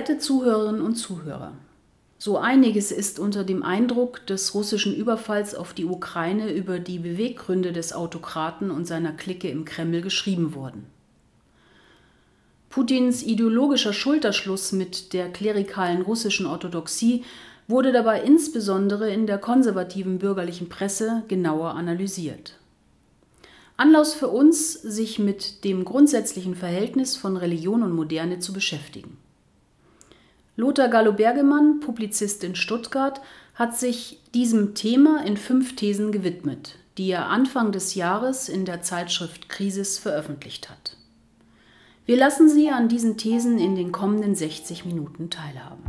Werte Zuhörerinnen und Zuhörer, so einiges ist unter dem Eindruck des russischen Überfalls auf die Ukraine über die Beweggründe des Autokraten und seiner Clique im Kreml geschrieben worden. Putins ideologischer Schulterschluss mit der klerikalen russischen Orthodoxie wurde dabei insbesondere in der konservativen bürgerlichen Presse genauer analysiert. Anlass für uns, sich mit dem grundsätzlichen Verhältnis von Religion und Moderne zu beschäftigen. Lothar Gallo-Bergemann, Publizist in Stuttgart, hat sich diesem Thema in fünf Thesen gewidmet, die er Anfang des Jahres in der Zeitschrift Krisis veröffentlicht hat. Wir lassen Sie an diesen Thesen in den kommenden 60 Minuten teilhaben.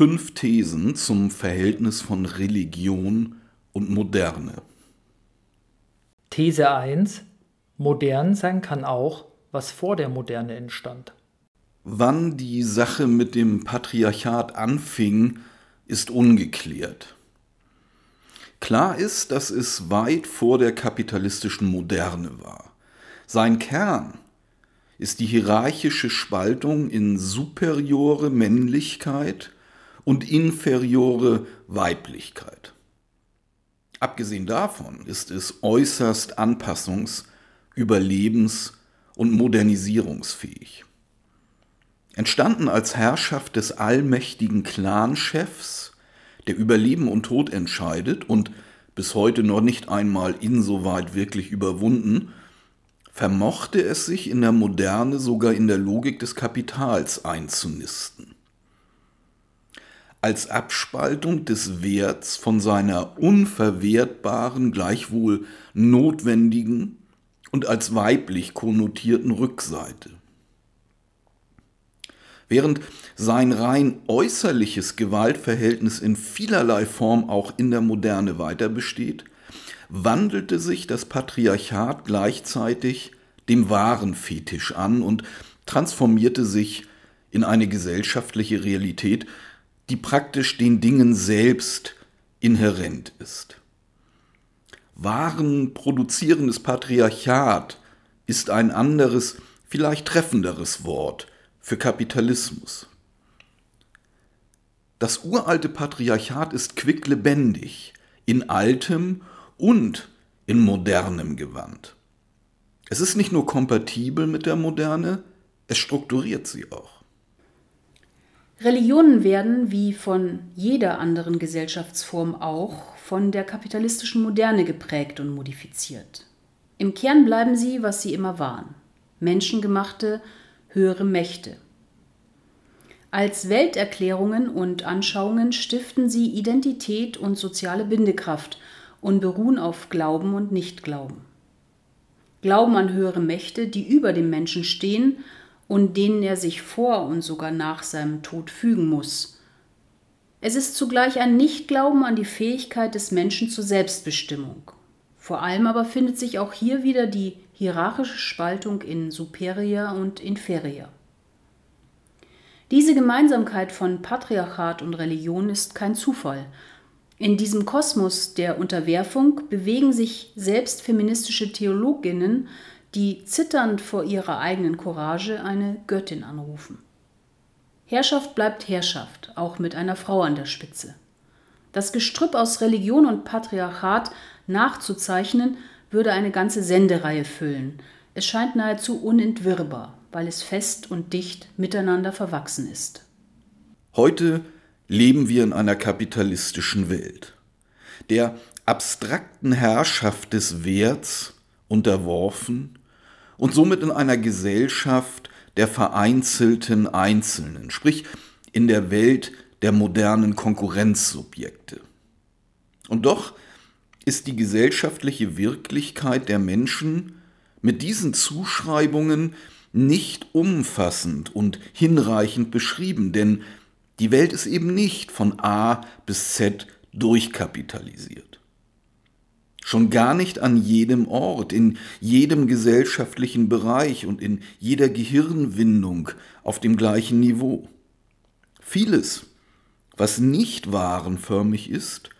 Fünf Thesen zum Verhältnis von Religion und Moderne. These 1. Modern sein kann auch, was vor der Moderne entstand. Wann die Sache mit dem Patriarchat anfing, ist ungeklärt. Klar ist, dass es weit vor der kapitalistischen Moderne war. Sein Kern ist die hierarchische Spaltung in superiore Männlichkeit und inferiore Weiblichkeit. Abgesehen davon ist es äußerst anpassungs-, überlebens- und modernisierungsfähig. Entstanden als Herrschaft des allmächtigen Clanchefs, der über Leben und Tod entscheidet und bis heute noch nicht einmal insoweit wirklich überwunden, vermochte es sich in der Moderne sogar in der Logik des Kapitals einzunisten. Als Abspaltung des Werts von seiner unverwertbaren, gleichwohl notwendigen und als weiblich konnotierten Rückseite. Während sein rein äußerliches Gewaltverhältnis in vielerlei Form auch in der Moderne weiter besteht, wandelte sich das Patriarchat gleichzeitig dem wahren Fetisch an und transformierte sich in eine gesellschaftliche Realität, die praktisch den Dingen selbst inhärent ist. Waren produzierendes Patriarchat ist ein anderes, vielleicht treffenderes Wort für Kapitalismus. Das uralte Patriarchat ist quicklebendig, in altem und in modernem Gewand. Es ist nicht nur kompatibel mit der Moderne, es strukturiert sie auch. Religionen werden, wie von jeder anderen Gesellschaftsform auch, von der kapitalistischen Moderne geprägt und modifiziert. Im Kern bleiben sie, was sie immer waren menschengemachte, höhere Mächte. Als Welterklärungen und Anschauungen stiften sie Identität und soziale Bindekraft und beruhen auf Glauben und Nichtglauben. Glauben an höhere Mächte, die über dem Menschen stehen und denen er sich vor und sogar nach seinem Tod fügen muss. Es ist zugleich ein Nichtglauben an die Fähigkeit des Menschen zur Selbstbestimmung. Vor allem aber findet sich auch hier wieder die hierarchische Spaltung in Superior und Inferior. Diese Gemeinsamkeit von Patriarchat und Religion ist kein Zufall. In diesem Kosmos der Unterwerfung bewegen sich selbst feministische Theologinnen, die zitternd vor ihrer eigenen Courage eine Göttin anrufen. Herrschaft bleibt Herrschaft, auch mit einer Frau an der Spitze. Das Gestrüpp aus Religion und Patriarchat nachzuzeichnen, würde eine ganze Sendereihe füllen. Es scheint nahezu unentwirrbar, weil es fest und dicht miteinander verwachsen ist. Heute leben wir in einer kapitalistischen Welt, der abstrakten Herrschaft des Werts unterworfen und somit in einer Gesellschaft der vereinzelten Einzelnen, sprich in der Welt der modernen Konkurrenzsubjekte. Und doch ist die gesellschaftliche Wirklichkeit der Menschen mit diesen Zuschreibungen nicht umfassend und hinreichend beschrieben, denn die Welt ist eben nicht von A bis Z durchkapitalisiert. Schon gar nicht an jedem Ort, in jedem gesellschaftlichen Bereich und in jeder Gehirnwindung auf dem gleichen Niveau. Vieles, was nicht warenförmig ist,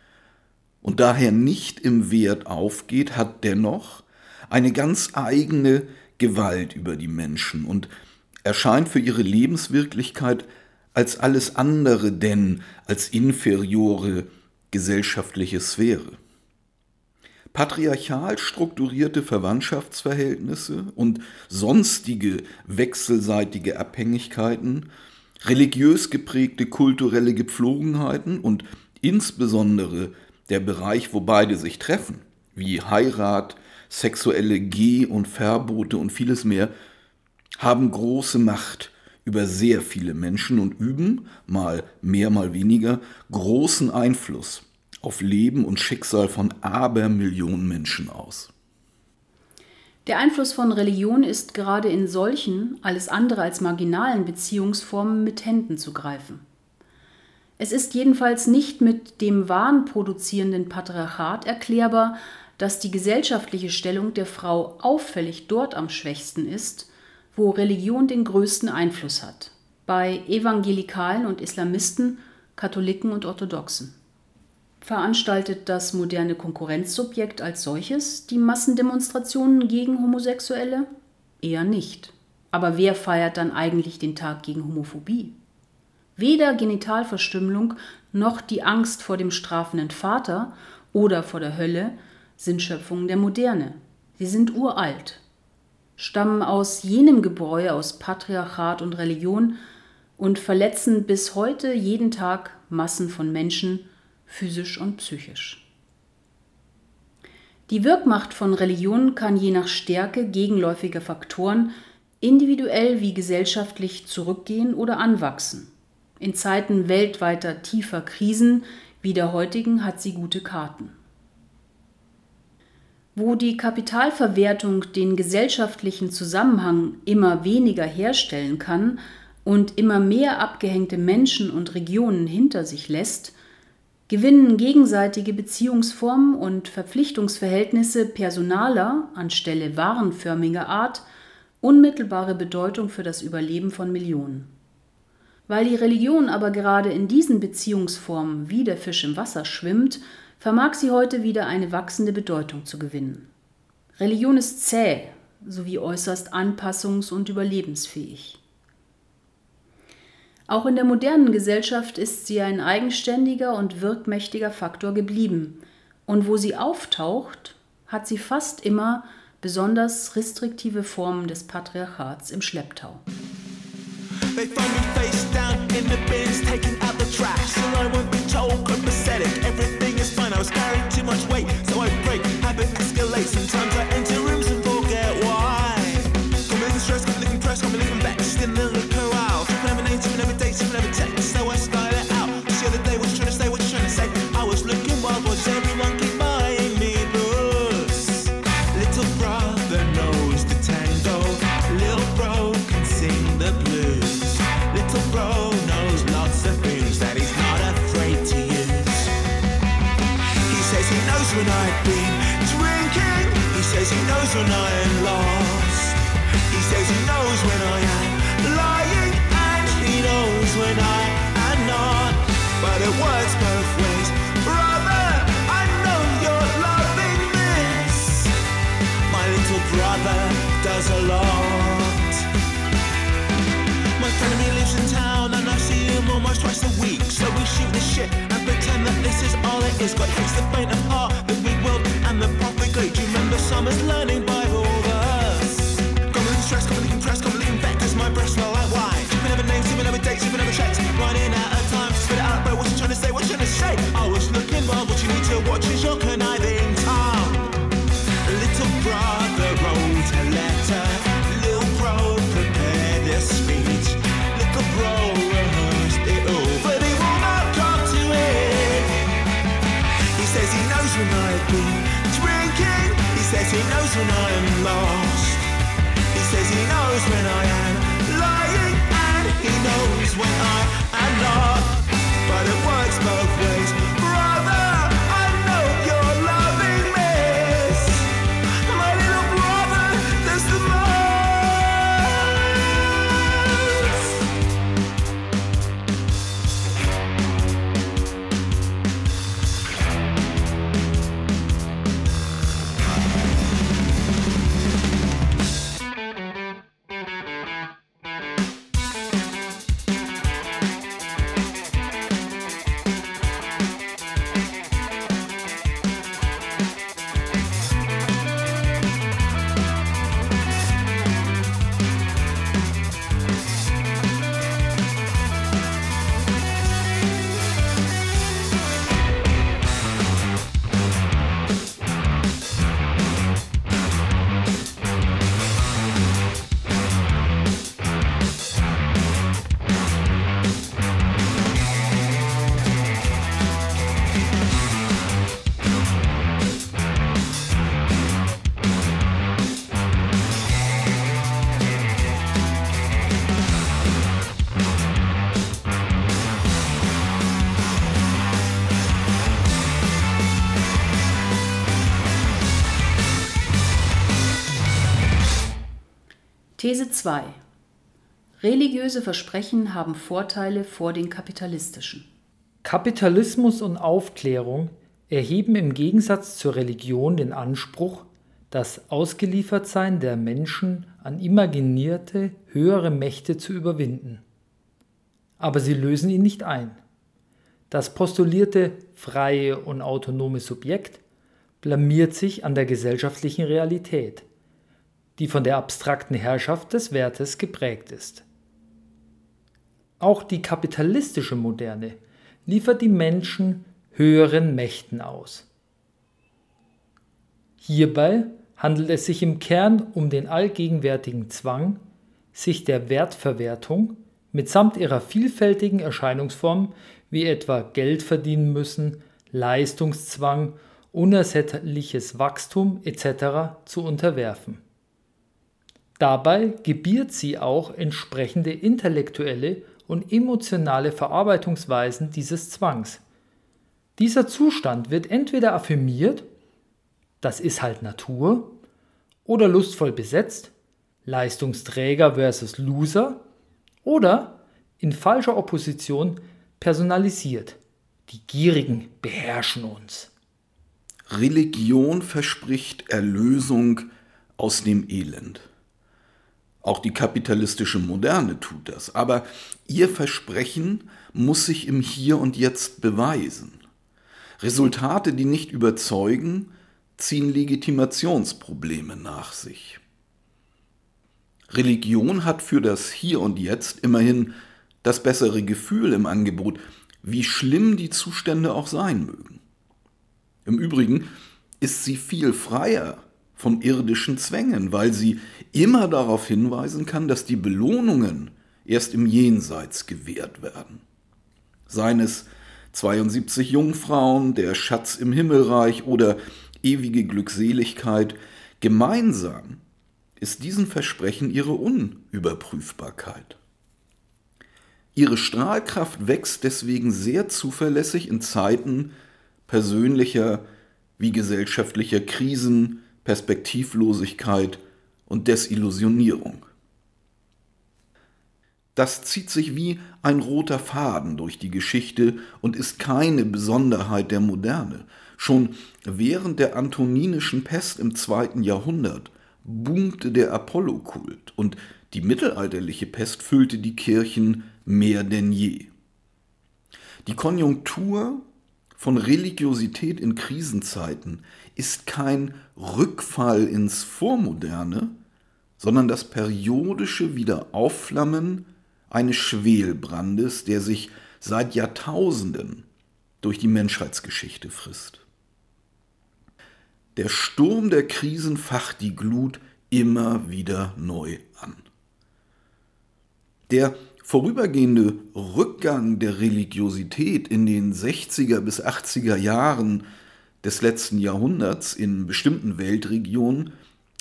und daher nicht im Wert aufgeht, hat dennoch eine ganz eigene Gewalt über die Menschen und erscheint für ihre Lebenswirklichkeit als alles andere denn als inferiore gesellschaftliche Sphäre. Patriarchal strukturierte Verwandtschaftsverhältnisse und sonstige wechselseitige Abhängigkeiten, religiös geprägte kulturelle Gepflogenheiten und insbesondere der Bereich, wo beide sich treffen, wie Heirat, sexuelle Geh- und Verbote und vieles mehr, haben große Macht über sehr viele Menschen und üben, mal mehr, mal weniger, großen Einfluss auf Leben und Schicksal von Abermillionen Menschen aus. Der Einfluss von Religion ist gerade in solchen, alles andere als marginalen Beziehungsformen mit Händen zu greifen. Es ist jedenfalls nicht mit dem Wahn produzierenden Patriarchat erklärbar, dass die gesellschaftliche Stellung der Frau auffällig dort am schwächsten ist, wo Religion den größten Einfluss hat, bei Evangelikalen und Islamisten, Katholiken und Orthodoxen. Veranstaltet das moderne Konkurrenzsubjekt als solches die Massendemonstrationen gegen Homosexuelle? Eher nicht. Aber wer feiert dann eigentlich den Tag gegen Homophobie? Weder Genitalverstümmelung noch die Angst vor dem strafenden Vater oder vor der Hölle sind Schöpfungen der Moderne. Sie sind uralt, stammen aus jenem Gebräu aus Patriarchat und Religion und verletzen bis heute jeden Tag Massen von Menschen, physisch und psychisch. Die Wirkmacht von Religion kann je nach Stärke gegenläufiger Faktoren individuell wie gesellschaftlich zurückgehen oder anwachsen. In Zeiten weltweiter tiefer Krisen wie der heutigen hat sie gute Karten. Wo die Kapitalverwertung den gesellschaftlichen Zusammenhang immer weniger herstellen kann und immer mehr abgehängte Menschen und Regionen hinter sich lässt, gewinnen gegenseitige Beziehungsformen und Verpflichtungsverhältnisse personaler anstelle warenförmiger Art unmittelbare Bedeutung für das Überleben von Millionen. Weil die Religion aber gerade in diesen Beziehungsformen wie der Fisch im Wasser schwimmt, vermag sie heute wieder eine wachsende Bedeutung zu gewinnen. Religion ist zäh sowie äußerst anpassungs- und überlebensfähig. Auch in der modernen Gesellschaft ist sie ein eigenständiger und wirkmächtiger Faktor geblieben, und wo sie auftaucht, hat sie fast immer besonders restriktive Formen des Patriarchats im Schlepptau. They. Sometimes I enter rooms and forget why. Come in stress, come living press, come is all it is. Got hates the faint of heart, the big world, and the profit great. Do you remember summer's learning Bible verse? Keeping over checks. Running out of time to spit it out, but what's you trying to say? What you trying to say? I was looking well, what you need to watch is your conniving tongue. Little brother wrote a letter. Little bro prepared a speech. Little bro rehearsed it all, but he will not come to it. He says he knows when I've been drinking. He says he knows when I 2. Religiöse Versprechen haben Vorteile vor den kapitalistischen. Kapitalismus und Aufklärung erheben im Gegensatz zur Religion den Anspruch, das Ausgeliefertsein der Menschen an imaginierte höhere Mächte zu überwinden. Aber sie lösen ihn nicht ein. Das postulierte freie und autonome Subjekt blamiert sich an der gesellschaftlichen Realität, die von der abstrakten Herrschaft des Wertes geprägt ist. Auch die kapitalistische Moderne liefert die Menschen höheren Mächten aus. Hierbei handelt es sich im Kern um den allgegenwärtigen Zwang, sich der Wertverwertung mitsamt ihrer vielfältigen Erscheinungsformen wie etwa Geld verdienen müssen, Leistungszwang, unersättliches Wachstum etc. zu unterwerfen. Dabei gebiert sie auch entsprechende intellektuelle und emotionale Verarbeitungsweisen dieses Zwangs. Dieser Zustand wird entweder affirmiert, das ist halt Natur, oder lustvoll besetzt, Leistungsträger versus Loser, oder in falscher Opposition personalisiert. Die Gierigen beherrschen uns. Religion verspricht Erlösung aus dem Elend. Auch die kapitalistische Moderne tut das. Aber ihr Versprechen muss sich im Hier und Jetzt beweisen. Resultate, die nicht überzeugen, ziehen Legitimationsprobleme nach sich. Religion hat für das Hier und Jetzt immerhin das bessere Gefühl im Angebot, wie schlimm die Zustände auch sein mögen. Im Übrigen ist sie viel freier von irdischen Zwängen, weil sie immer darauf hinweisen kann, dass die Belohnungen erst im Jenseits gewährt werden. Seien es 72 Jungfrauen, der Schatz im Himmelreich oder ewige Glückseligkeit, gemeinsam ist diesen Versprechen ihre Unüberprüfbarkeit. Ihre Strahlkraft wächst deswegen sehr zuverlässig in Zeiten persönlicher wie gesellschaftlicher Krisen, Perspektivlosigkeit und Desillusionierung. Das zieht sich wie ein roter Faden durch die Geschichte und ist keine Besonderheit der Moderne. Schon während der antoninischen Pest im zweiten Jahrhundert boomte der Apollo-Kult und die mittelalterliche Pest füllte die Kirchen mehr denn je. Die Konjunktur von Religiosität in Krisenzeiten ist kein Rückfall ins Vormoderne, sondern das periodische Wiederaufflammen eines Schwelbrandes, der sich seit Jahrtausenden durch die Menschheitsgeschichte frisst. Der Sturm der Krisen facht die Glut immer wieder neu an. Der vorübergehende Rückgang der Religiosität in den 60er bis 80er Jahren des letzten Jahrhunderts in bestimmten Weltregionen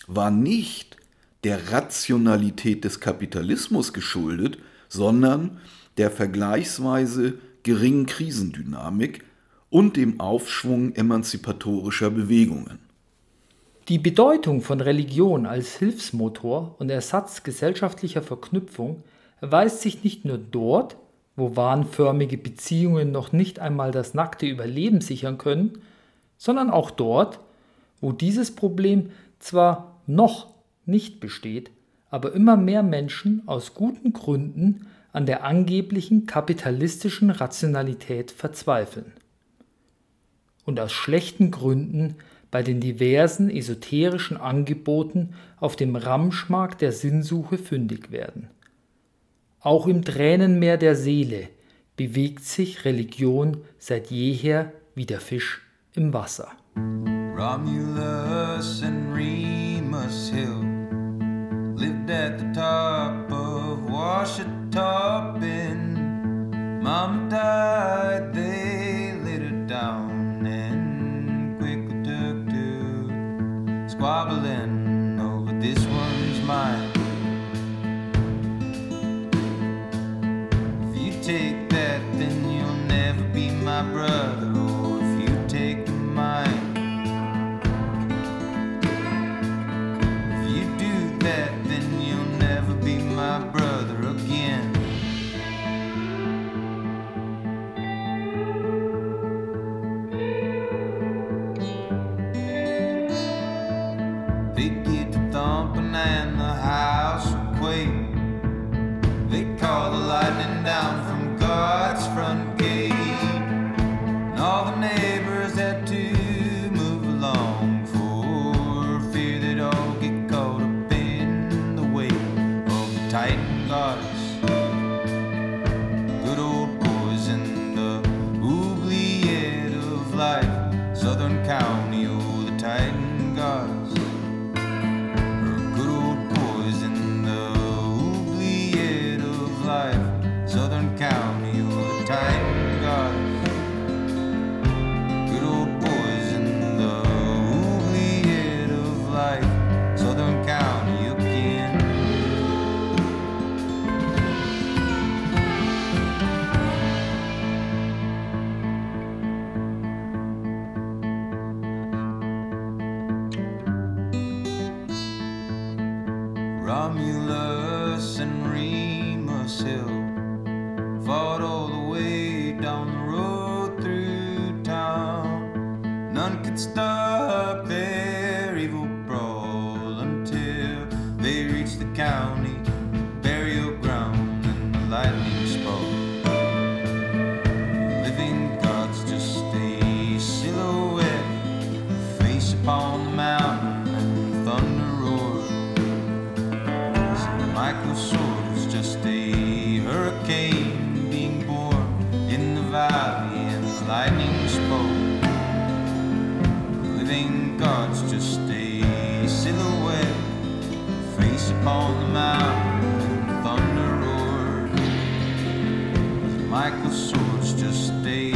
war nicht der Rationalität des Kapitalismus geschuldet, sondern der vergleichsweise geringen Krisendynamik und dem Aufschwung emanzipatorischer Bewegungen. Die Bedeutung von Religion als Hilfsmotor und Ersatz gesellschaftlicher Verknüpfung erweist sich nicht nur dort, wo wahnförmige Beziehungen noch nicht einmal das nackte Überleben sichern können, sondern auch dort, wo dieses Problem zwar noch nicht besteht, aber immer mehr Menschen aus guten Gründen an der angeblichen kapitalistischen Rationalität verzweifeln. Und aus schlechten Gründen bei den diversen esoterischen Angeboten auf dem Ramschmarkt der Sinnsuche fündig werden. Auch im Tränenmeer der Seele bewegt sich Religion seit jeher wie der Fisch im Wasser. Romulus and Remus Hill lived at the top of Washita Mama died, they laid her down and quickly took to squabbling over this one's mine. take that, then you'll never be my brother mind. In and the lightning spoke. Living God's just a silhouette, face upon the mountain, thunder roared. Michael's sword's just a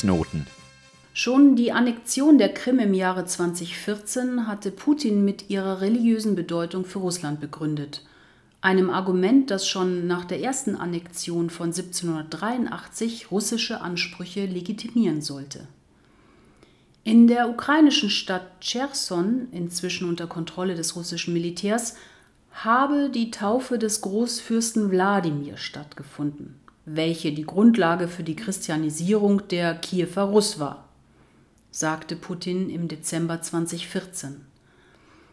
Fußnoten Schon die Annexion der Krim im Jahre 2014 hatte Putin mit ihrer religiösen Bedeutung für Russland begründet. Einem Argument, das schon nach der ersten Annexion von 1783 russische Ansprüche legitimieren sollte. In der ukrainischen Stadt Cherson, inzwischen unter Kontrolle des russischen Militärs, habe die Taufe des Großfürsten Wladimir stattgefunden, welche die Grundlage für die Christianisierung der Kiewer Russ war, sagte Putin im Dezember 2014.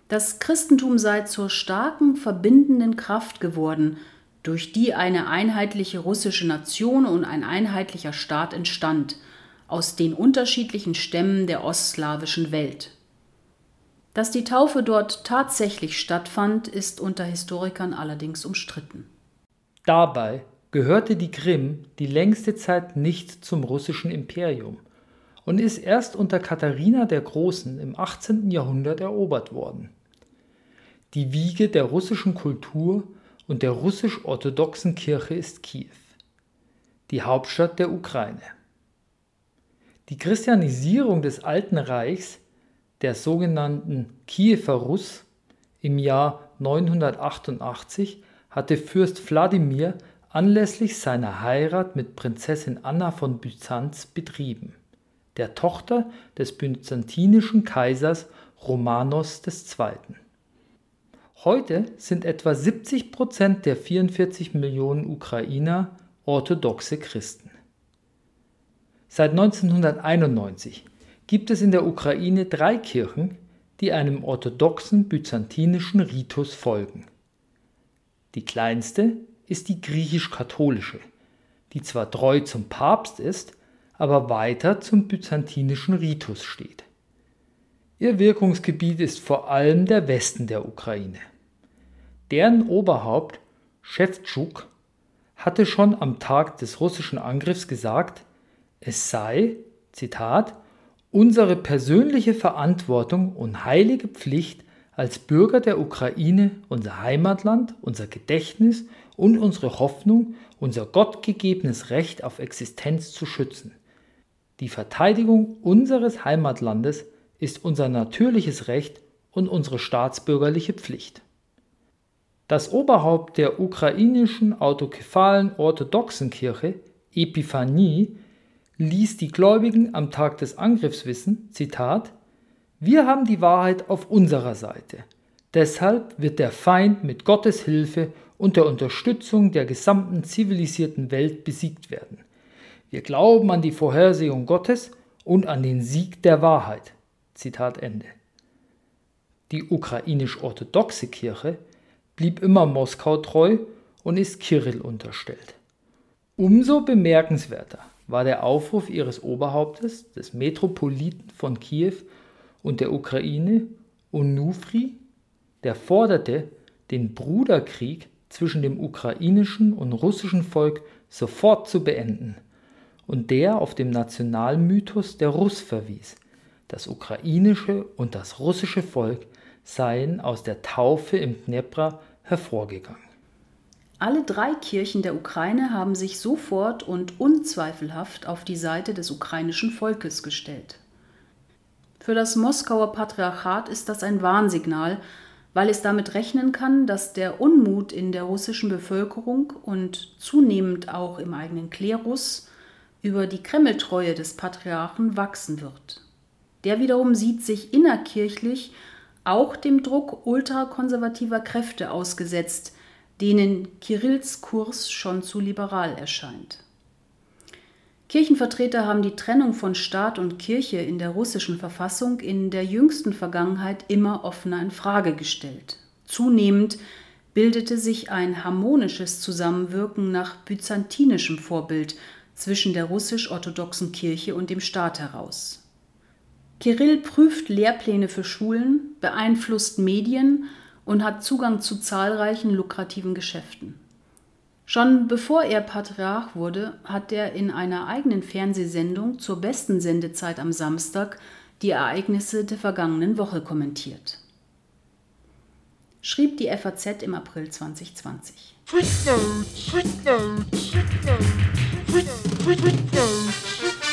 Das Christentum sei zur starken verbindenden Kraft geworden, durch die eine einheitliche russische Nation und ein einheitlicher Staat entstand, aus den unterschiedlichen Stämmen der ostslawischen Welt. Dass die Taufe dort tatsächlich stattfand, ist unter Historikern allerdings umstritten. Dabei gehörte die Krim die längste Zeit nicht zum russischen Imperium und ist erst unter Katharina der Großen im 18. Jahrhundert erobert worden. Die Wiege der russischen Kultur und der russisch-orthodoxen Kirche ist Kiew, die Hauptstadt der Ukraine. Die Christianisierung des Alten Reichs, der sogenannten Kiewer Russ, im Jahr 988 hatte Fürst Wladimir anlässlich seiner Heirat mit Prinzessin Anna von Byzanz betrieben, der Tochter des byzantinischen Kaisers Romanos II. Heute sind etwa 70 Prozent der 44 Millionen Ukrainer orthodoxe Christen. Seit 1991 gibt es in der Ukraine drei Kirchen, die einem orthodoxen byzantinischen Ritus folgen. Die kleinste ist die griechisch-katholische, die zwar treu zum Papst ist, aber weiter zum byzantinischen Ritus steht. Ihr Wirkungsgebiet ist vor allem der Westen der Ukraine. Deren Oberhaupt Schewtschuk hatte schon am Tag des russischen Angriffs gesagt, es sei, Zitat, unsere persönliche Verantwortung und heilige Pflicht als Bürger der Ukraine unser Heimatland, unser Gedächtnis und unsere Hoffnung, unser gottgegebenes Recht auf Existenz zu schützen. Die Verteidigung unseres Heimatlandes ist unser natürliches Recht und unsere staatsbürgerliche Pflicht. Das Oberhaupt der ukrainischen autokephalen orthodoxen Kirche, Epiphanie, ließ die Gläubigen am Tag des Angriffs wissen, Zitat, wir haben die Wahrheit auf unserer Seite. Deshalb wird der Feind mit Gottes Hilfe und der Unterstützung der gesamten zivilisierten Welt besiegt werden. Wir glauben an die Vorhersehung Gottes und an den Sieg der Wahrheit. Zitat Ende. Die ukrainisch-orthodoxe Kirche blieb immer Moskau treu und ist Kirill unterstellt. Umso bemerkenswerter war der Aufruf ihres Oberhauptes, des Metropoliten von Kiew und der Ukraine, Onufri, der forderte, den Bruderkrieg zwischen dem ukrainischen und russischen Volk sofort zu beenden und der auf dem Nationalmythos der Russ verwies. Das ukrainische und das russische Volk seien aus der Taufe im Dnepr hervorgegangen. Alle drei Kirchen der Ukraine haben sich sofort und unzweifelhaft auf die Seite des ukrainischen Volkes gestellt. Für das Moskauer Patriarchat ist das ein Warnsignal, weil es damit rechnen kann, dass der Unmut in der russischen Bevölkerung und zunehmend auch im eigenen Klerus über die Kremltreue des Patriarchen wachsen wird. Der wiederum sieht sich innerkirchlich auch dem Druck ultrakonservativer Kräfte ausgesetzt, denen Kirills Kurs schon zu liberal erscheint. Kirchenvertreter haben die Trennung von Staat und Kirche in der russischen Verfassung in der jüngsten Vergangenheit immer offener in Frage gestellt. Zunehmend bildete sich ein harmonisches Zusammenwirken nach byzantinischem Vorbild zwischen der russisch-orthodoxen Kirche und dem Staat heraus. Kirill prüft Lehrpläne für Schulen, beeinflusst Medien und hat Zugang zu zahlreichen lukrativen Geschäften. Schon bevor er Patriarch wurde, hat er in einer eigenen Fernsehsendung zur besten Sendezeit am Samstag die Ereignisse der vergangenen Woche kommentiert. Schrieb die FAZ im April 2020. Footnotes, footnotes, footnotes,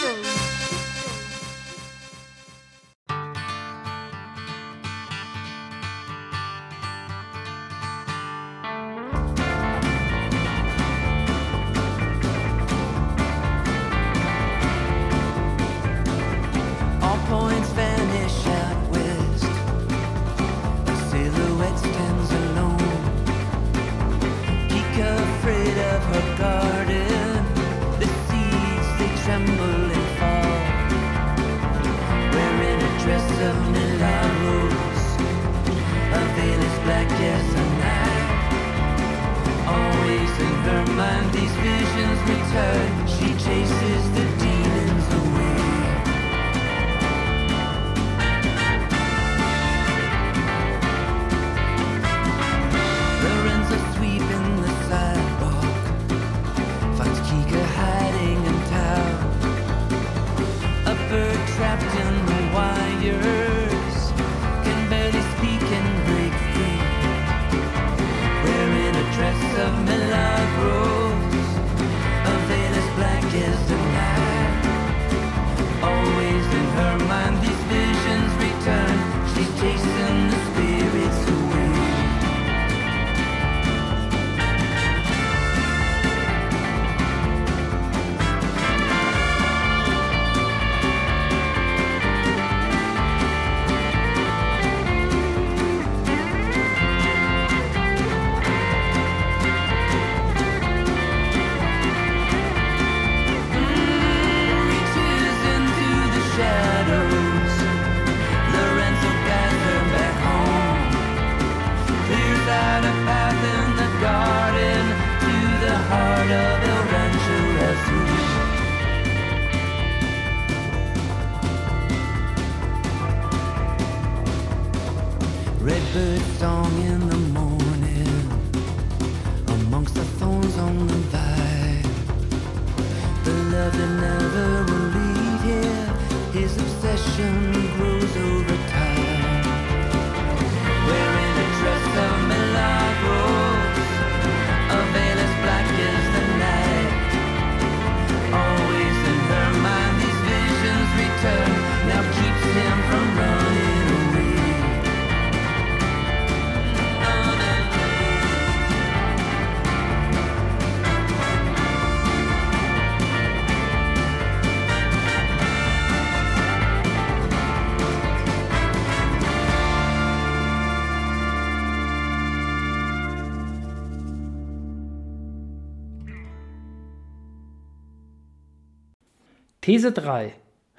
These 3.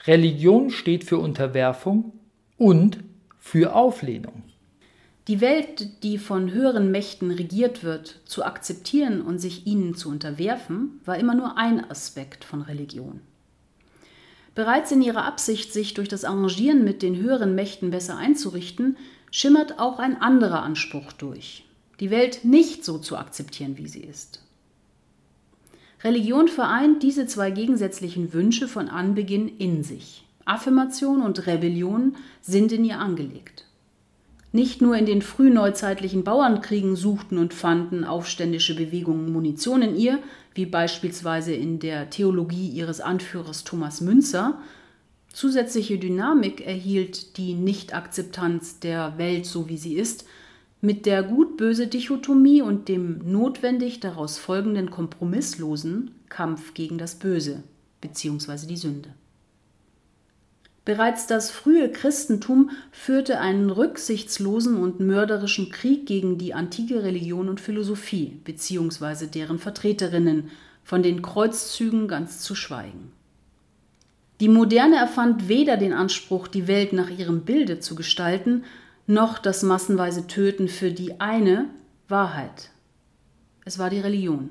Religion steht für Unterwerfung und für Auflehnung. Die Welt, die von höheren Mächten regiert wird, zu akzeptieren und sich ihnen zu unterwerfen, war immer nur ein Aspekt von Religion. Bereits in ihrer Absicht, sich durch das Arrangieren mit den höheren Mächten besser einzurichten, schimmert auch ein anderer Anspruch durch, die Welt nicht so zu akzeptieren, wie sie ist. Religion vereint diese zwei gegensätzlichen Wünsche von Anbeginn in sich. Affirmation und Rebellion sind in ihr angelegt. Nicht nur in den frühneuzeitlichen Bauernkriegen suchten und fanden aufständische Bewegungen Munition in ihr, wie beispielsweise in der Theologie ihres Anführers Thomas Münzer. Zusätzliche Dynamik erhielt die Nichtakzeptanz der Welt so wie sie ist, mit der gut-böse Dichotomie und dem notwendig daraus folgenden kompromisslosen Kampf gegen das Böse bzw. die Sünde. Bereits das frühe Christentum führte einen rücksichtslosen und mörderischen Krieg gegen die antike Religion und Philosophie bzw. deren Vertreterinnen, von den Kreuzzügen ganz zu schweigen. Die Moderne erfand weder den Anspruch, die Welt nach ihrem Bilde zu gestalten, noch das massenweise Töten für die eine Wahrheit. Es war die Religion.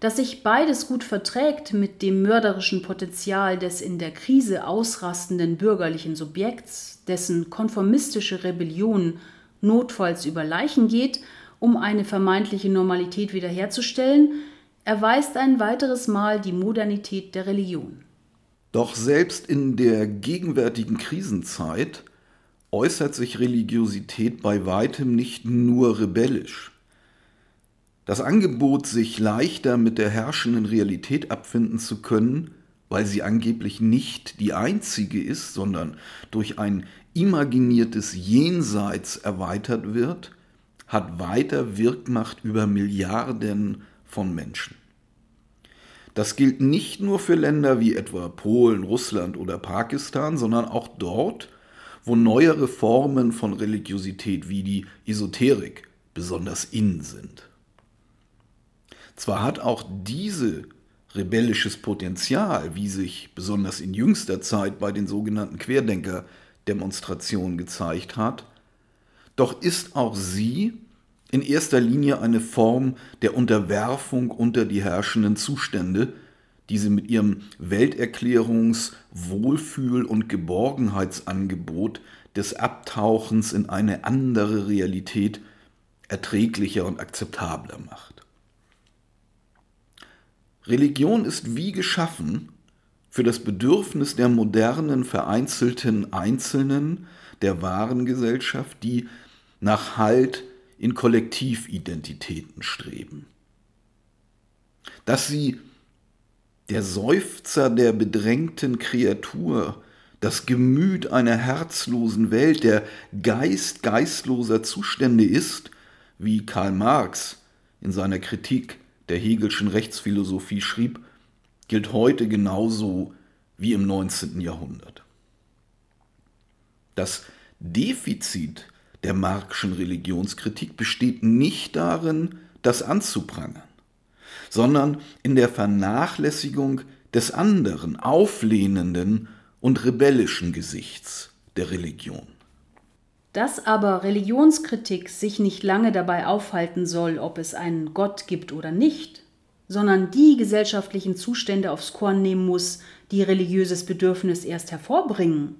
Dass sich beides gut verträgt mit dem mörderischen Potenzial des in der Krise ausrastenden bürgerlichen Subjekts, dessen konformistische Rebellion notfalls über Leichen geht, um eine vermeintliche Normalität wiederherzustellen, erweist ein weiteres Mal die Modernität der Religion. Doch selbst in der gegenwärtigen Krisenzeit äußert sich Religiosität bei weitem nicht nur rebellisch. Das Angebot, sich leichter mit der herrschenden Realität abfinden zu können, weil sie angeblich nicht die einzige ist, sondern durch ein imaginiertes Jenseits erweitert wird, hat weiter Wirkmacht über Milliarden von Menschen. Das gilt nicht nur für Länder wie etwa Polen, Russland oder Pakistan, sondern auch dort, wo neuere Formen von Religiosität wie die Esoterik besonders in sind. Zwar hat auch diese rebellisches Potenzial, wie sich besonders in jüngster Zeit bei den sogenannten Querdenker-Demonstrationen gezeigt hat, doch ist auch sie in erster Linie eine Form der Unterwerfung unter die herrschenden Zustände, die sie mit ihrem Welterklärungs-, Wohlfühl- und Geborgenheitsangebot des Abtauchens in eine andere Realität erträglicher und akzeptabler macht. Religion ist wie geschaffen für das Bedürfnis der modernen, vereinzelten Einzelnen der wahren Gesellschaft, die nach Halt in Kollektividentitäten streben. Dass sie der Seufzer der bedrängten Kreatur, das Gemüt einer herzlosen Welt, der Geist geistloser Zustände ist, wie Karl Marx in seiner Kritik der Hegelschen Rechtsphilosophie schrieb, gilt heute genauso wie im 19. Jahrhundert. Das Defizit der Marxischen Religionskritik besteht nicht darin, das anzuprangern, sondern in der Vernachlässigung des anderen, auflehnenden und rebellischen Gesichts der Religion. Dass aber Religionskritik sich nicht lange dabei aufhalten soll, ob es einen Gott gibt oder nicht, sondern die gesellschaftlichen Zustände aufs Korn nehmen muss, die religiöses Bedürfnis erst hervorbringen,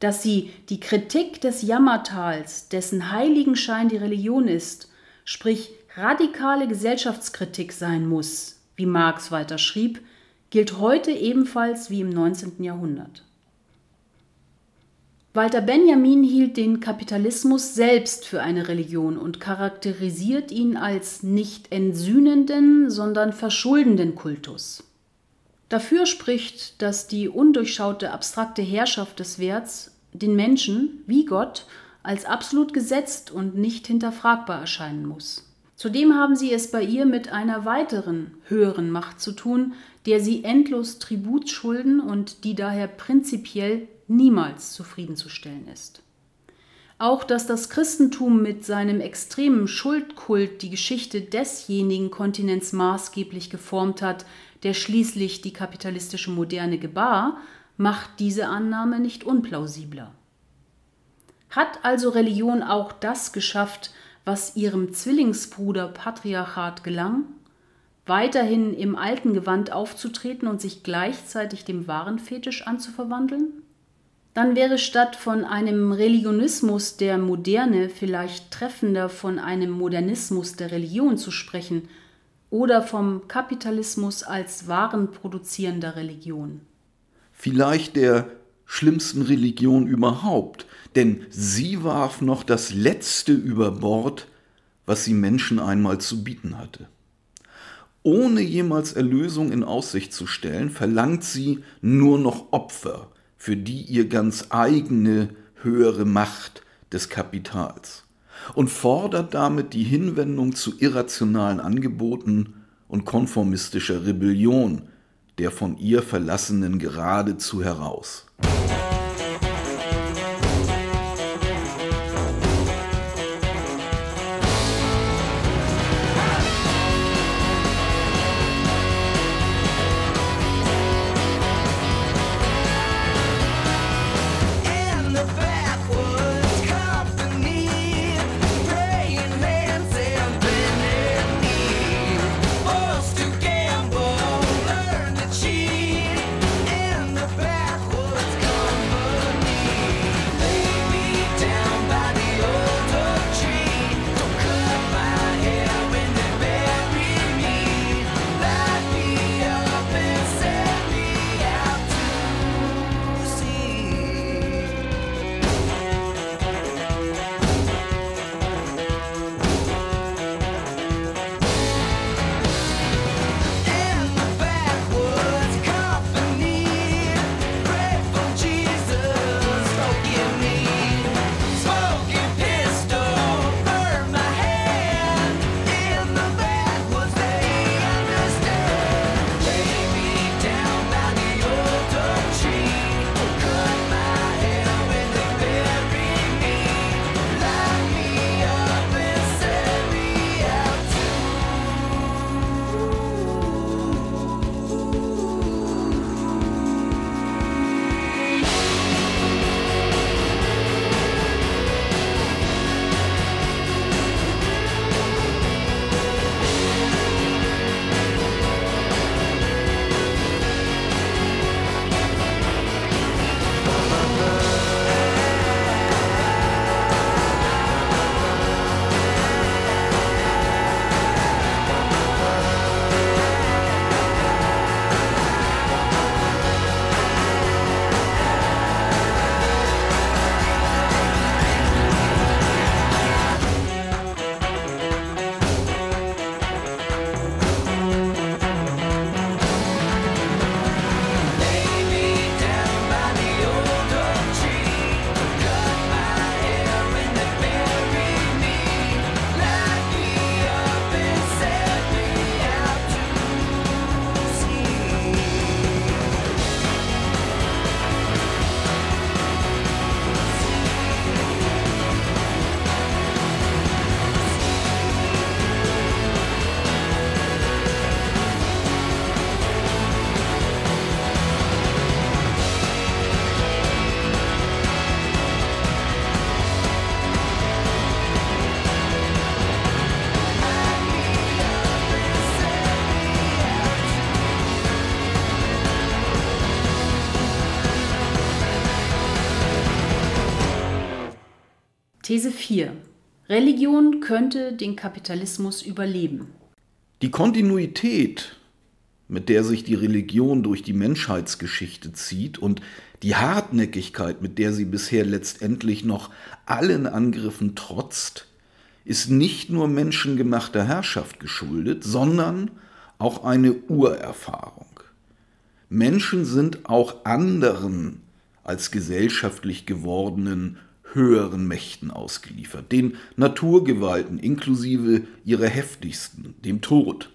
dass sie die Kritik des Jammertals, dessen Heiligenschein die Religion ist, sprich radikale Gesellschaftskritik sein muss, wie Marx weiter schrieb, gilt heute ebenfalls wie im 19. Jahrhundert. Walter Benjamin hielt den Kapitalismus selbst für eine Religion und charakterisiert ihn als nicht entsühnenden, sondern verschuldenden Kultus. Dafür spricht, dass die undurchschaute abstrakte Herrschaft des Werts den Menschen, wie Gott, als absolut gesetzt und nicht hinterfragbar erscheinen muss. Zudem haben sie es bei ihr mit einer weiteren, höheren Macht zu tun, der sie endlos Tribut schulden und die daher prinzipiell niemals zufriedenzustellen ist. Auch dass das Christentum mit seinem extremen Schuldkult die Geschichte desjenigen Kontinents maßgeblich geformt hat, der schließlich die kapitalistische Moderne gebar, macht diese Annahme nicht unplausibler. Hat also Religion auch das geschafft, was ihrem Zwillingsbruder Patriarchat gelang? Weiterhin im alten Gewand aufzutreten und sich gleichzeitig dem wahren Fetisch anzuverwandeln? Dann wäre statt von einem Religionismus der Moderne vielleicht treffender von einem Modernismus der Religion zu sprechen oder vom Kapitalismus als warenproduzierender Religion. Vielleicht der schlimmsten Religion überhaupt, denn sie warf noch das Letzte über Bord, was sie Menschen einmal zu bieten hatte. Ohne jemals Erlösung in Aussicht zu stellen, verlangt sie nur noch Opfer, für die ihr ganz eigene höhere Macht des Kapitals und fordert damit die Hinwendung zu irrationalen Angeboten und konformistischer Rebellion der von ihr Verlassenen geradezu heraus. Religion könnte den Kapitalismus überleben. Die Kontinuität, mit der sich die Religion durch die Menschheitsgeschichte zieht und die Hartnäckigkeit, mit der sie bisher letztendlich noch allen Angriffen trotzt, ist nicht nur menschengemachter Herrschaft geschuldet, sondern auch eine Urerfahrung. Menschen sind auch anderen als gesellschaftlich gewordenen höheren Mächten ausgeliefert, den Naturgewalten inklusive ihrer heftigsten, dem Tod.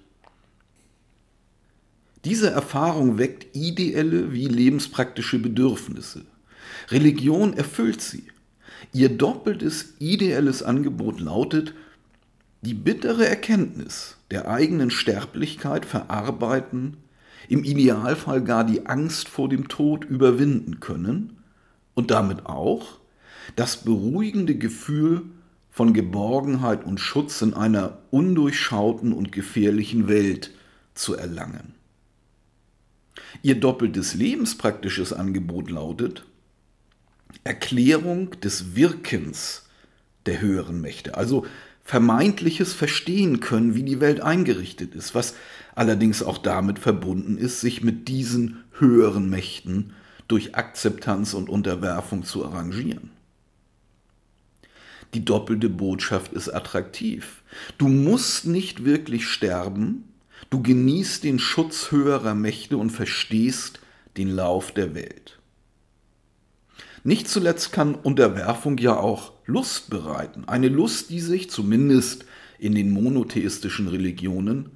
Diese Erfahrung weckt ideelle wie lebenspraktische Bedürfnisse. Religion erfüllt sie. Ihr doppeltes ideelles Angebot lautet, die bittere Erkenntnis der eigenen Sterblichkeit verarbeiten, im Idealfall gar die Angst vor dem Tod überwinden können und damit auch das beruhigende Gefühl von Geborgenheit und Schutz in einer undurchschauten und gefährlichen Welt zu erlangen. Ihr doppeltes lebenspraktisches Angebot lautet Erklärung des Wirkens der höheren Mächte, also vermeintliches Verstehen können, wie die Welt eingerichtet ist, was allerdings auch damit verbunden ist, sich mit diesen höheren Mächten durch Akzeptanz und Unterwerfung zu arrangieren. Die doppelte Botschaft ist attraktiv. Du musst nicht wirklich sterben, du genießt den Schutz höherer Mächte und verstehst den Lauf der Welt. Nicht zuletzt kann Unterwerfung ja auch Lust bereiten. Eine Lust, die sich zumindest in den monotheistischen Religionen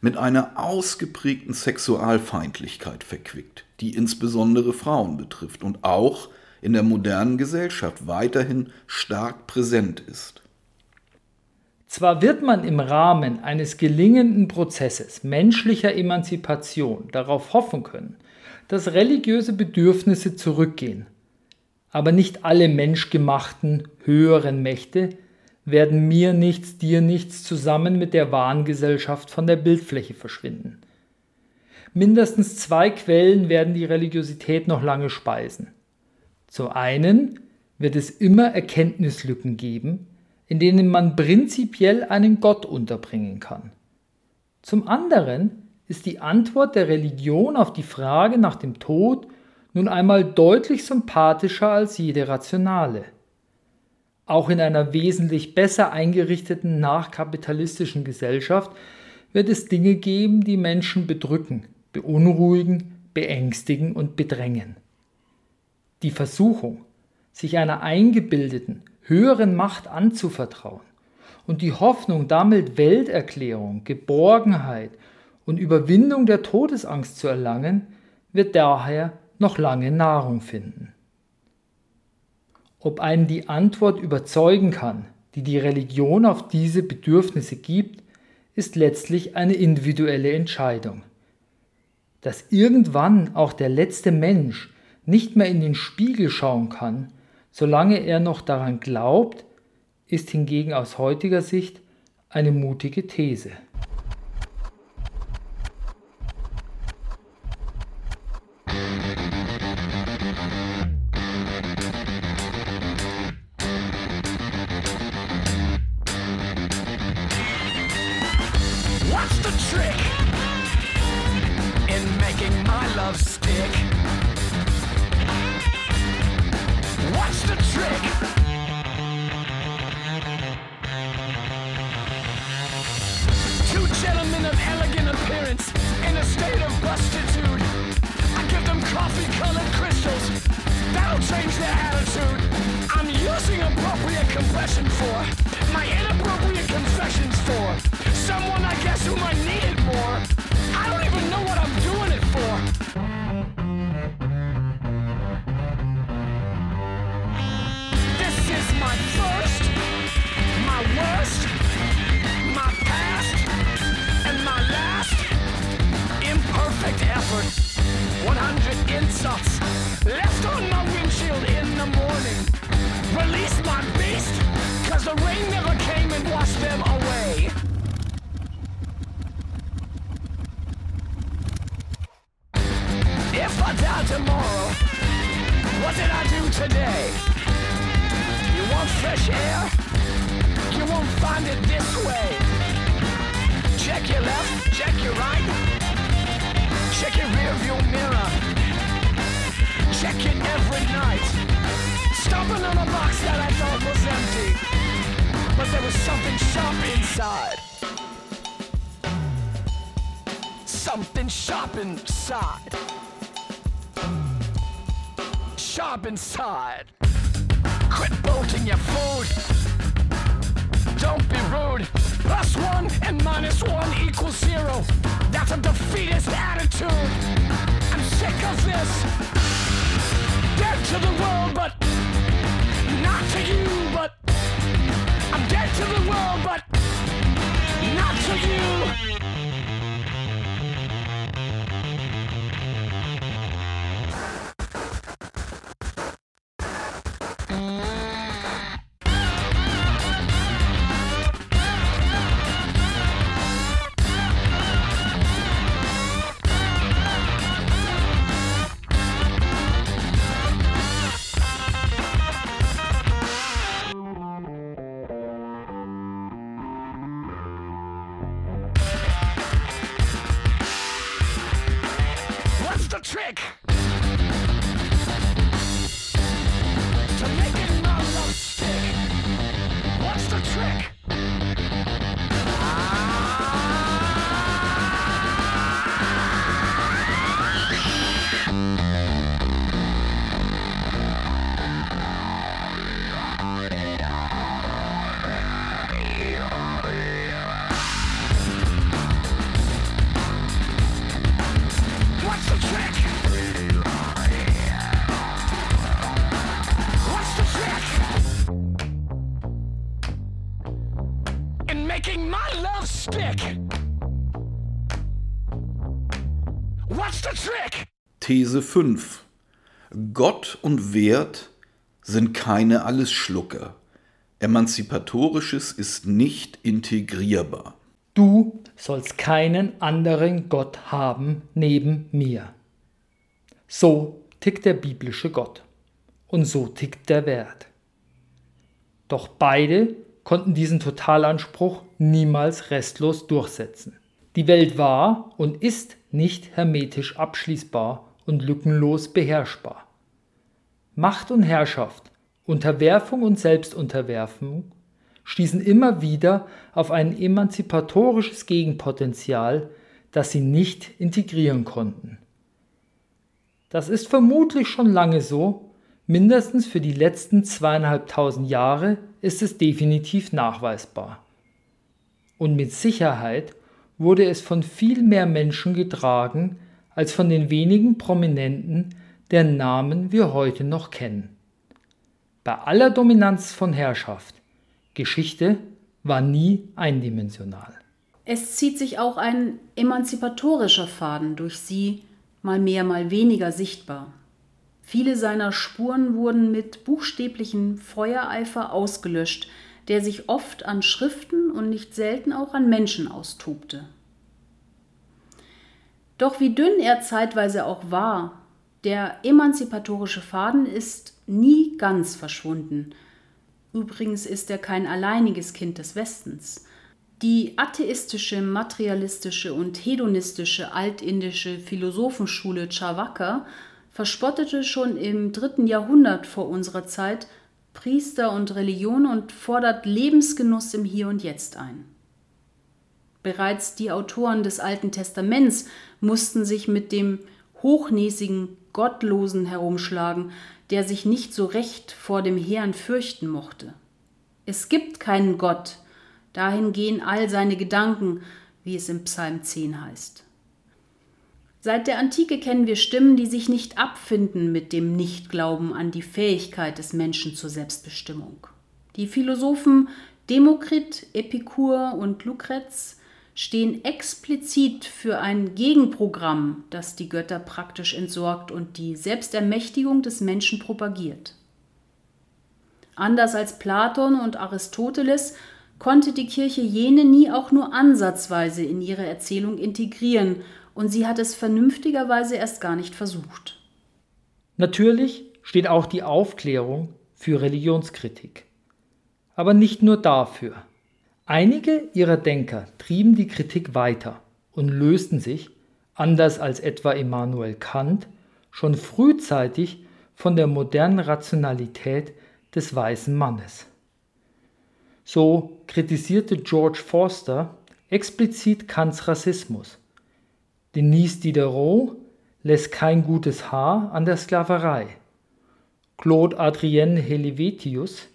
mit einer ausgeprägten Sexualfeindlichkeit verquickt, die insbesondere Frauen betrifft und auch in der modernen Gesellschaft weiterhin stark präsent ist. Zwar wird man im Rahmen eines gelingenden Prozesses menschlicher Emanzipation darauf hoffen können, dass religiöse Bedürfnisse zurückgehen, aber nicht alle menschgemachten höheren Mächte werden mir nichts, dir nichts zusammen mit der Wahngesellschaft von der Bildfläche verschwinden. Mindestens zwei Quellen werden die Religiosität noch lange speisen. Zum einen wird es immer Erkenntnislücken geben, in denen man prinzipiell einen Gott unterbringen kann. Zum anderen ist die Antwort der Religion auf die Frage nach dem Tod nun einmal deutlich sympathischer als jede rationale. Auch in einer wesentlich besser eingerichteten nachkapitalistischen Gesellschaft wird es Dinge geben, die Menschen bedrücken, beunruhigen, beängstigen und bedrängen. Die Versuchung, sich einer eingebildeten, höheren Macht anzuvertrauen und die Hoffnung, damit Welterklärung, Geborgenheit und Überwindung der Todesangst zu erlangen, wird daher noch lange Nahrung finden. Ob einen die Antwort überzeugen kann, die die Religion auf diese Bedürfnisse gibt, ist letztlich eine individuelle Entscheidung. Dass irgendwann auch der letzte Mensch nicht mehr in den Spiegel schauen kann, solange er noch daran glaubt, ist hingegen aus heutiger Sicht eine mutige These. For my inappropriate confessions for someone I guess whom I needed more. I don't even know what I'm today? You want fresh air? You won't find it this way. Check your left, check your right. Check your rear view mirror. Check it every night. Stomping on a box that I thought was empty. But there was something sharp inside. Something sharp inside. Sharp inside. Quit bolting your food. Don't be rude. Plus one and minus one equals zero. That's a defeatist attitude. I'm sick of this. Dead to the world, but not to you. But I'm dead to the world, but not to you. These 5. Gott und Wert sind keine Allesschlucker. Emanzipatorisches ist nicht integrierbar. Du sollst keinen anderen Gott haben neben mir. So tickt der biblische Gott. Und so tickt der Wert. Doch beide konnten diesen Totalanspruch niemals restlos durchsetzen. Die Welt war und ist nicht hermetisch abschließbar und lückenlos beherrschbar. Macht und Herrschaft, Unterwerfung und Selbstunterwerfung stießen immer wieder auf ein emanzipatorisches Gegenpotenzial, das sie nicht integrieren konnten. Das ist vermutlich schon lange so, mindestens für die letzten zweieinhalbtausend Jahre ist es definitiv nachweisbar. Und mit Sicherheit wurde es von viel mehr Menschen getragen als von den wenigen Prominenten, deren Namen wir heute noch kennen. Bei aller Dominanz von Herrschaft, Geschichte war nie eindimensional. Es zieht sich auch ein emanzipatorischer Faden durch sie, mal mehr, mal weniger sichtbar. Viele seiner Spuren wurden mit buchstäblichem Feuereifer ausgelöscht, der sich oft an Schriften und nicht selten auch an Menschen austobte. Doch wie dünn er zeitweise auch war, der emanzipatorische Faden ist nie ganz verschwunden. Übrigens ist er kein alleiniges Kind des Westens. Die atheistische, materialistische und hedonistische altindische Philosophenschule Charvaka verspottete schon im dritten Jahrhundert vor unserer Zeit Priester und Religion und fordert Lebensgenuss im Hier und Jetzt ein. Bereits die Autoren des Alten Testaments mussten sich mit dem hochnäsigen Gottlosen herumschlagen, der sich nicht so recht vor dem Herrn fürchten mochte. Es gibt keinen Gott, dahin gehen all seine Gedanken, wie es im Psalm 10 heißt. Seit der Antike kennen wir Stimmen, die sich nicht abfinden mit dem Nichtglauben an die Fähigkeit des Menschen zur Selbstbestimmung. Die Philosophen Demokrit, Epikur und Lucrez stehen explizit für ein Gegenprogramm, das die Götter praktisch entsorgt und die Selbstermächtigung des Menschen propagiert. Anders als Platon und Aristoteles konnte die Kirche jene nie auch nur ansatzweise in ihre Erzählung integrieren, und sie hat es vernünftigerweise erst gar nicht versucht. Natürlich steht auch die Aufklärung für Religionskritik. Aber nicht nur dafür. Einige ihrer Denker trieben die Kritik weiter und lösten sich, anders als etwa Immanuel Kant, schon frühzeitig von der modernen Rationalität des weißen Mannes. So kritisierte George Forster explizit Kants Rassismus. Denise Diderot lässt kein gutes Haar an der Sklaverei. Claude Adrien Helvetius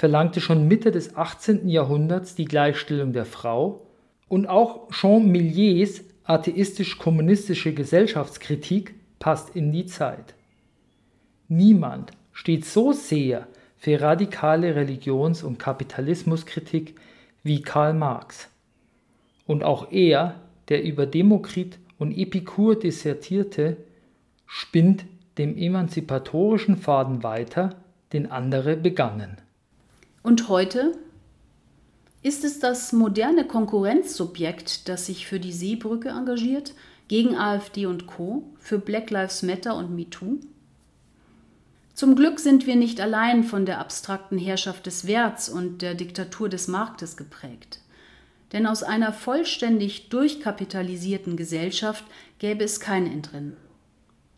verlangte schon Mitte des 18. Jahrhunderts die Gleichstellung der Frau und auch Jean Milliers atheistisch-kommunistische Gesellschaftskritik passt in die Zeit. Niemand steht so sehr für radikale Religions- und Kapitalismuskritik wie Karl Marx. Und auch er, der über Demokrit und Epikur dissertierte, spinnt dem emanzipatorischen Faden weiter, den andere begannen. Und heute? Ist es das moderne Konkurrenzsubjekt, das sich für die Seebrücke engagiert, gegen AfD und Co., für Black Lives Matter und MeToo? Zum Glück sind wir nicht allein von der abstrakten Herrschaft des Werts und der Diktatur des Marktes geprägt. Denn aus einer vollständig durchkapitalisierten Gesellschaft gäbe es kein Entrinnen.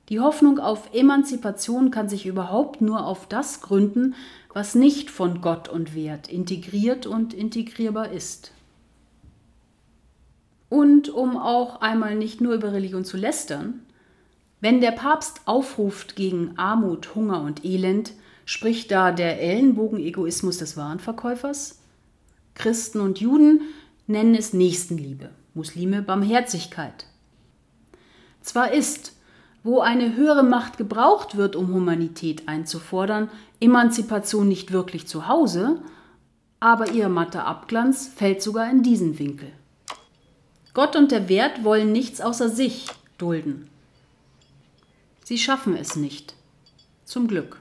Die Hoffnung auf Emanzipation kann sich überhaupt nur auf das gründen, was nicht von Gott und Wert integriert und integrierbar ist. Und um auch einmal nicht nur über Religion zu lästern, wenn der Papst aufruft gegen Armut, Hunger und Elend, spricht da der Ellenbogenegoismus des Warenverkäufers? Christen und Juden nennen es Nächstenliebe, Muslime Barmherzigkeit. Zwar ist, wo eine höhere Macht gebraucht wird, um Humanität einzufordern, Emanzipation nicht wirklich zu Hause, aber ihr matter Abglanz fällt sogar in diesen Winkel. Gott und der Wert wollen nichts außer sich dulden. Sie schaffen es nicht. Zum Glück.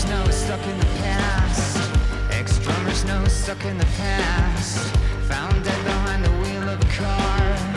Ex-drummers know stuck in the past. Ex-drummers know stuck in the past. Found dead behind the wheel of a car.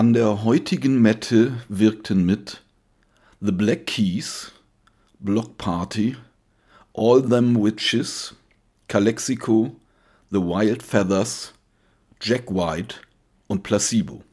An der heutigen Mette wirkten mit The Black Keys, Block Party, All Them Witches, Calexico, The Wild Feathers, Jack White und Placebo.